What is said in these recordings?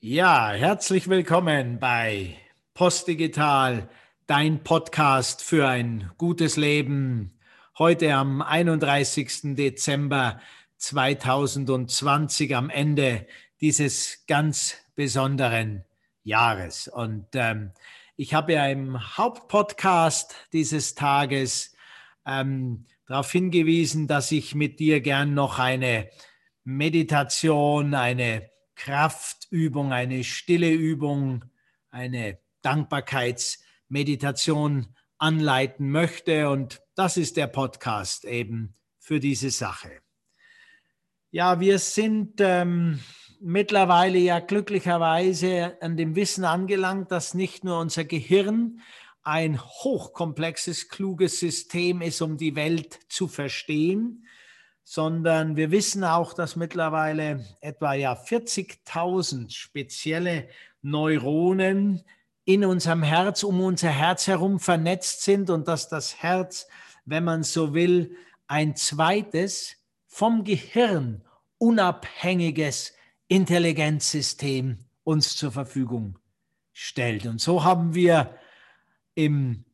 Ja, herzlich willkommen bei Postdigital, dein Podcast für ein gutes Leben. Heute am 31. Dezember 2020 am Ende dieses ganz besonderen Jahres. Und ähm, ich habe ja im Hauptpodcast dieses Tages ähm, darauf hingewiesen, dass ich mit dir gern noch eine Meditation, eine Kraftübung, eine stille Übung, eine Dankbarkeitsmeditation anleiten möchte. Und das ist der Podcast eben für diese Sache. Ja, wir sind ähm, mittlerweile ja glücklicherweise an dem Wissen angelangt, dass nicht nur unser Gehirn ein hochkomplexes, kluges System ist, um die Welt zu verstehen, sondern wir wissen auch, dass mittlerweile etwa ja 40.000 spezielle Neuronen in unserem Herz, um unser Herz herum vernetzt sind und dass das Herz, wenn man so will, ein zweites vom Gehirn unabhängiges Intelligenzsystem uns zur Verfügung stellt. Und so haben wir im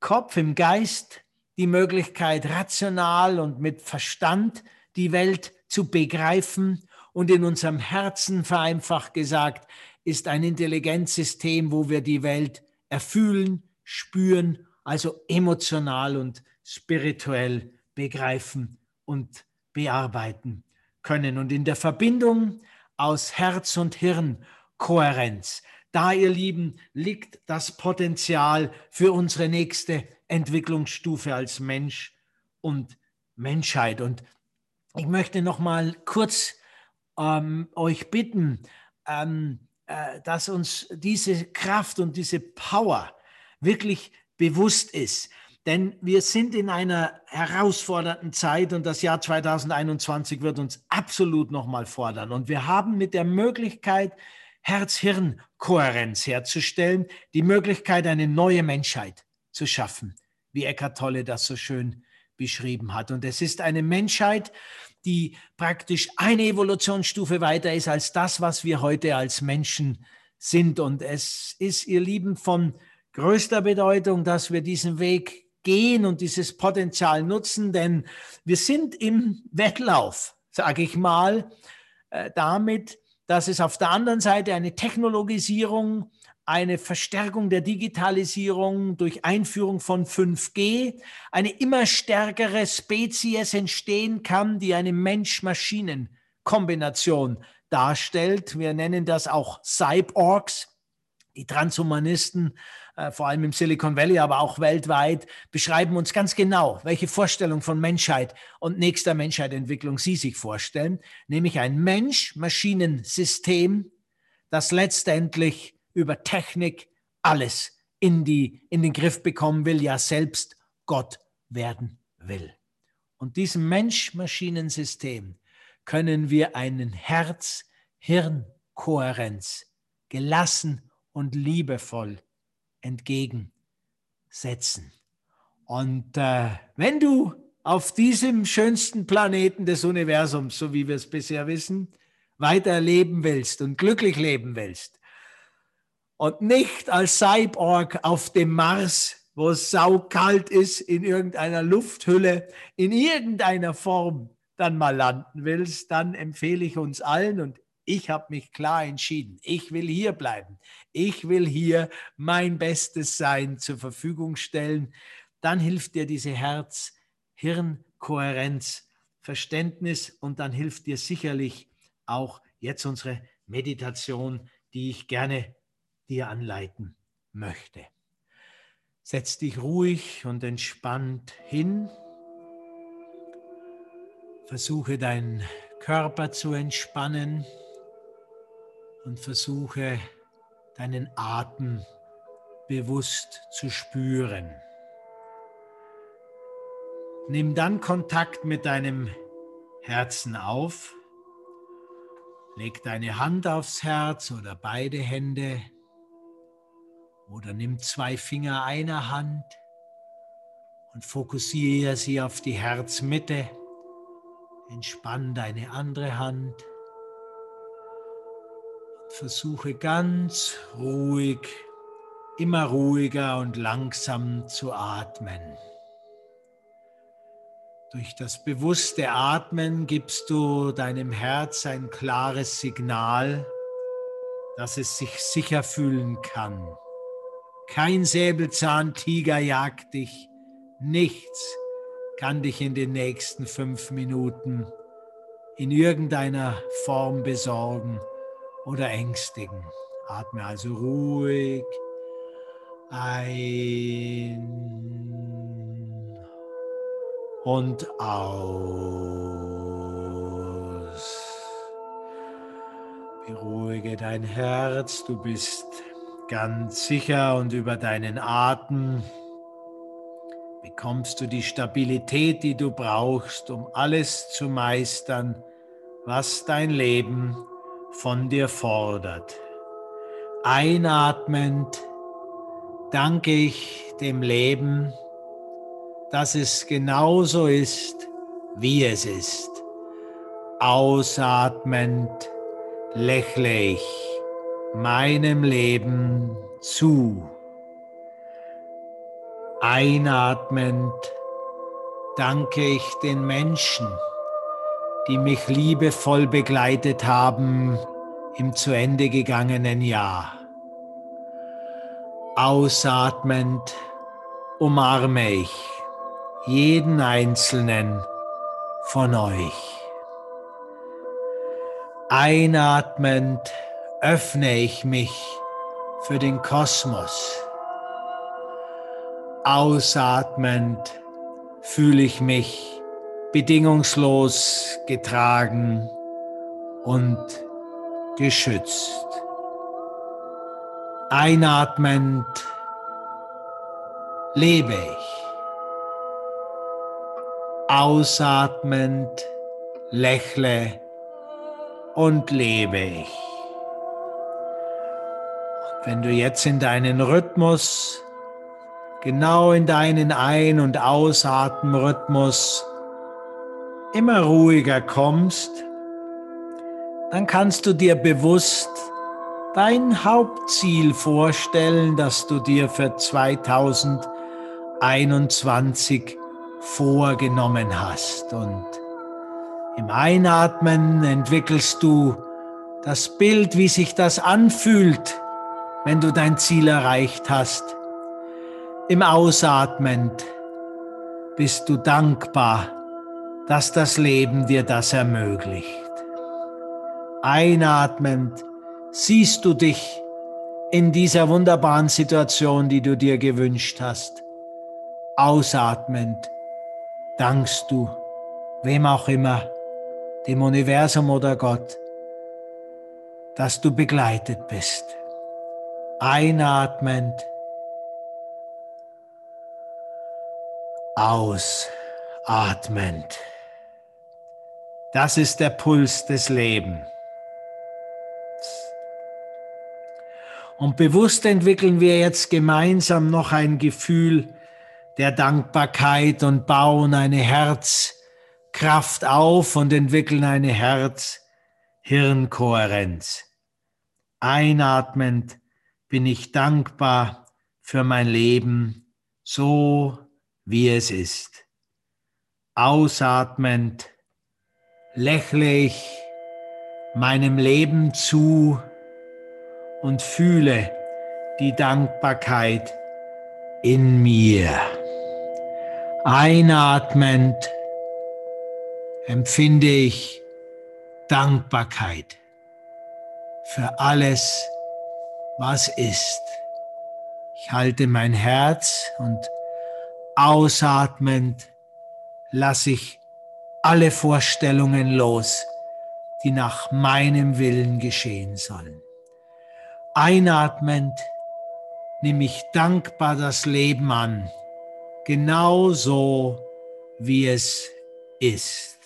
Kopf, im Geist die Möglichkeit, rational und mit Verstand die Welt zu begreifen. Und in unserem Herzen, vereinfacht gesagt, ist ein Intelligenzsystem, wo wir die Welt erfühlen, spüren, also emotional und spirituell begreifen und bearbeiten können. Und in der Verbindung aus Herz und Hirn Kohärenz, da, ihr Lieben, liegt das Potenzial für unsere nächste Entwicklungsstufe als Mensch und Menschheit. Und ich möchte noch mal kurz ähm, euch bitten, ähm, äh, dass uns diese Kraft und diese Power wirklich bewusst ist. Denn wir sind in einer herausfordernden Zeit und das Jahr 2021 wird uns absolut nochmal fordern. Und wir haben mit der Möglichkeit, Herz-Hirn-Kohärenz herzustellen, die Möglichkeit, eine neue Menschheit zu schaffen, wie Eckhart Tolle das so schön beschrieben hat. Und es ist eine Menschheit, die praktisch eine Evolutionsstufe weiter ist als das, was wir heute als Menschen sind. Und es ist, ihr Lieben, von größter Bedeutung, dass wir diesen Weg gehen und dieses Potenzial nutzen, denn wir sind im Wettlauf, sage ich mal, äh, damit, dass es auf der anderen Seite eine Technologisierung, eine Verstärkung der Digitalisierung durch Einführung von 5G, eine immer stärkere Spezies entstehen kann, die eine Mensch-Maschinen-Kombination darstellt. Wir nennen das auch Cyborgs. Die Transhumanisten äh, vor allem im Silicon Valley, aber auch weltweit, beschreiben uns ganz genau, welche Vorstellung von Menschheit und nächster Menschheitentwicklung sie sich vorstellen, nämlich ein Mensch-Maschinen-System, das letztendlich über Technik alles in, die, in den Griff bekommen will, ja selbst Gott werden will. Und diesem Mensch-Maschinen-System können wir einen Herz-Hirn-Kohärenz gelassen und liebevoll entgegensetzen. Und äh, wenn du auf diesem schönsten Planeten des Universums, so wie wir es bisher wissen, weiter leben willst und glücklich leben willst und nicht als Cyborg auf dem Mars, wo es saukalt ist, in irgendeiner Lufthülle, in irgendeiner Form dann mal landen willst, dann empfehle ich uns allen und ich habe mich klar entschieden. Ich will hier bleiben. Ich will hier mein Bestes sein zur Verfügung stellen. Dann hilft dir diese Herz-Hirn-Kohärenz, Verständnis und dann hilft dir sicherlich auch jetzt unsere Meditation, die ich gerne dir anleiten möchte. Setz dich ruhig und entspannt hin. Versuche deinen Körper zu entspannen und versuche deinen Atem bewusst zu spüren. Nimm dann Kontakt mit deinem Herzen auf. Leg deine Hand aufs Herz oder beide Hände oder nimm zwei Finger einer Hand und fokussiere sie auf die Herzmitte. Entspann deine andere Hand versuche ganz ruhig, immer ruhiger und langsam zu atmen. Durch das bewusste Atmen gibst du deinem Herz ein klares Signal, dass es sich sicher fühlen kann. Kein Säbelzahntiger jagt dich, nichts kann dich in den nächsten fünf Minuten in irgendeiner Form besorgen oder ängstigen. Atme also ruhig ein und aus. Beruhige dein Herz, du bist ganz sicher und über deinen Atem bekommst du die Stabilität, die du brauchst, um alles zu meistern, was dein Leben von dir fordert. Einatmend danke ich dem Leben, dass es genauso ist, wie es ist. Ausatmend lächle ich meinem Leben zu. Einatmend danke ich den Menschen, die mich liebevoll begleitet haben im zu Ende gegangenen Jahr. Ausatmend umarme ich jeden einzelnen von euch. Einatmend öffne ich mich für den Kosmos. Ausatmend fühle ich mich bedingungslos getragen und geschützt. Einatmend lebe ich. Ausatmend lächle und lebe ich. Wenn du jetzt in deinen Rhythmus, genau in deinen Ein- und Ausatmenrhythmus immer ruhiger kommst, dann kannst du dir bewusst dein Hauptziel vorstellen, das du dir für 2021 vorgenommen hast. Und im Einatmen entwickelst du das Bild, wie sich das anfühlt, wenn du dein Ziel erreicht hast. Im Ausatmen bist du dankbar, dass das Leben dir das ermöglicht. Einatmend siehst du dich in dieser wunderbaren Situation, die du dir gewünscht hast. Ausatmend dankst du, wem auch immer, dem Universum oder Gott, dass du begleitet bist. Einatmend, ausatmend. Das ist der Puls des Lebens. Und bewusst entwickeln wir jetzt gemeinsam noch ein Gefühl der Dankbarkeit und bauen eine Herzkraft auf und entwickeln eine Herz-Hirn-Kohärenz. Einatmend bin ich dankbar für mein Leben, so wie es ist. Ausatmend lächle ich meinem Leben zu, und fühle die Dankbarkeit in mir. Einatmend empfinde ich Dankbarkeit für alles, was ist. Ich halte mein Herz und ausatmend lasse ich alle Vorstellungen los, die nach meinem Willen geschehen sollen. Einatmend nehme ich dankbar das Leben an, genau so wie es ist.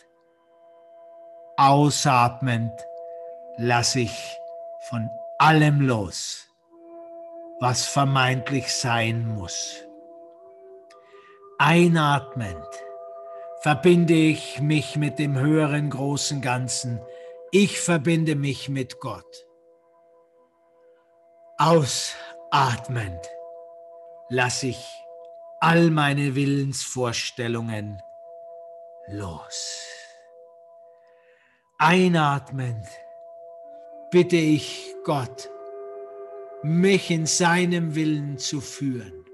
Ausatmend lasse ich von allem los, was vermeintlich sein muss. Einatmend verbinde ich mich mit dem höheren großen Ganzen. Ich verbinde mich mit Gott. Ausatmend lasse ich all meine Willensvorstellungen los. Einatmend bitte ich Gott, mich in seinem Willen zu führen.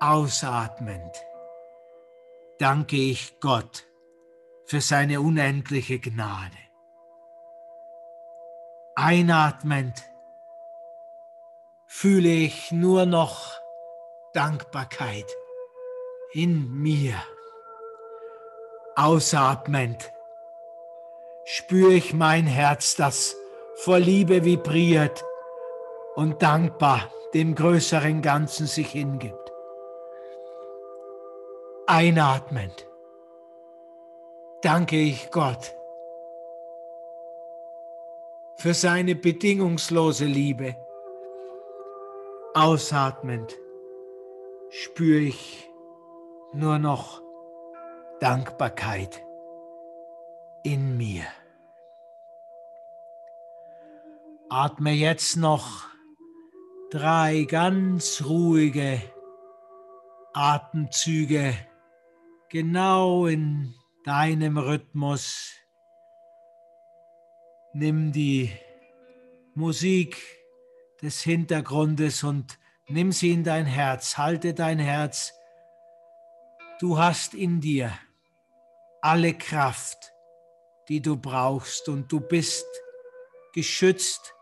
Ausatmend danke ich Gott für seine unendliche Gnade. Einatmend fühle ich nur noch Dankbarkeit in mir. Ausatmend spüre ich mein Herz, das vor Liebe vibriert und dankbar dem größeren Ganzen sich hingibt. Einatmend danke ich Gott für seine bedingungslose Liebe. Ausatmend spüre ich nur noch Dankbarkeit in mir. Atme jetzt noch drei ganz ruhige Atemzüge genau in deinem Rhythmus. Nimm die Musik des Hintergrundes und nimm sie in dein Herz. Halte dein Herz. Du hast in dir alle Kraft, die du brauchst und du bist geschützt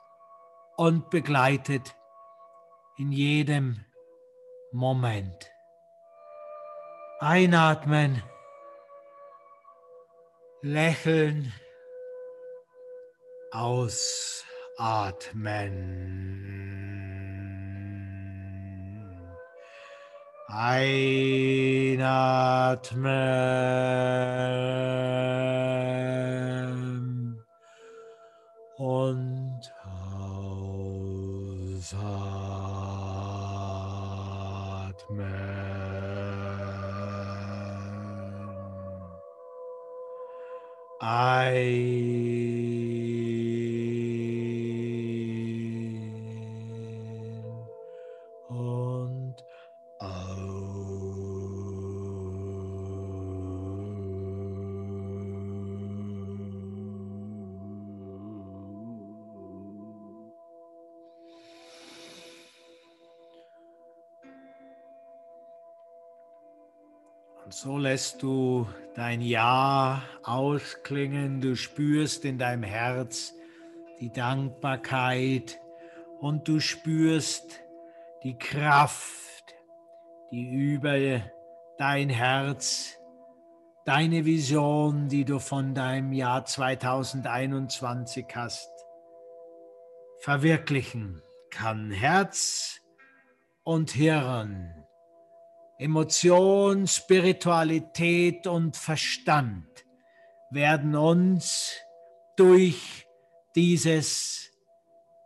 und begleitet in jedem Moment. Einatmen, lächeln, ausatmen. Einatmen Und so lässt du dein Ja ausklingen, du spürst in deinem Herz die Dankbarkeit und du spürst die Kraft, die über dein Herz, deine Vision, die du von deinem Jahr 2021 hast, verwirklichen kann. Herz und Hirn Emotion, Spiritualität und Verstand werden uns durch dieses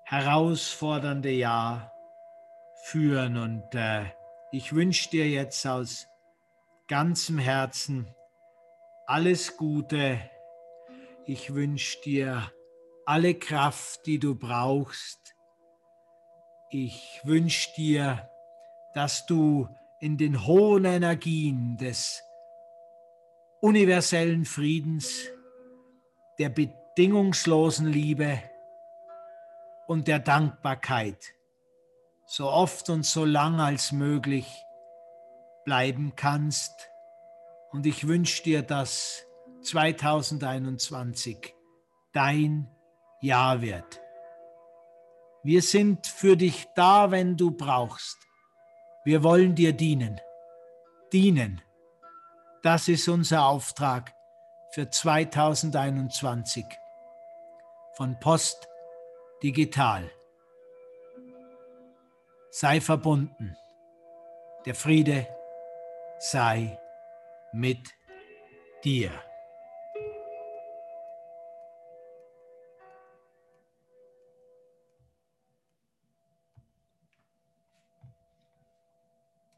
herausfordernde Jahr führen. Und äh, ich wünsche dir jetzt aus ganzem Herzen alles Gute. Ich wünsche dir alle Kraft, die du brauchst. Ich wünsche dir, dass du in den hohen Energien des universellen Friedens, der bedingungslosen Liebe und der Dankbarkeit so oft und so lang als möglich bleiben kannst. Und ich wünsche dir, dass 2021 dein Jahr wird. Wir sind für dich da, wenn du brauchst. Wir wollen dir dienen. Dienen. Das ist unser Auftrag für 2021 von Post Digital. Sei verbunden. Der Friede sei mit dir.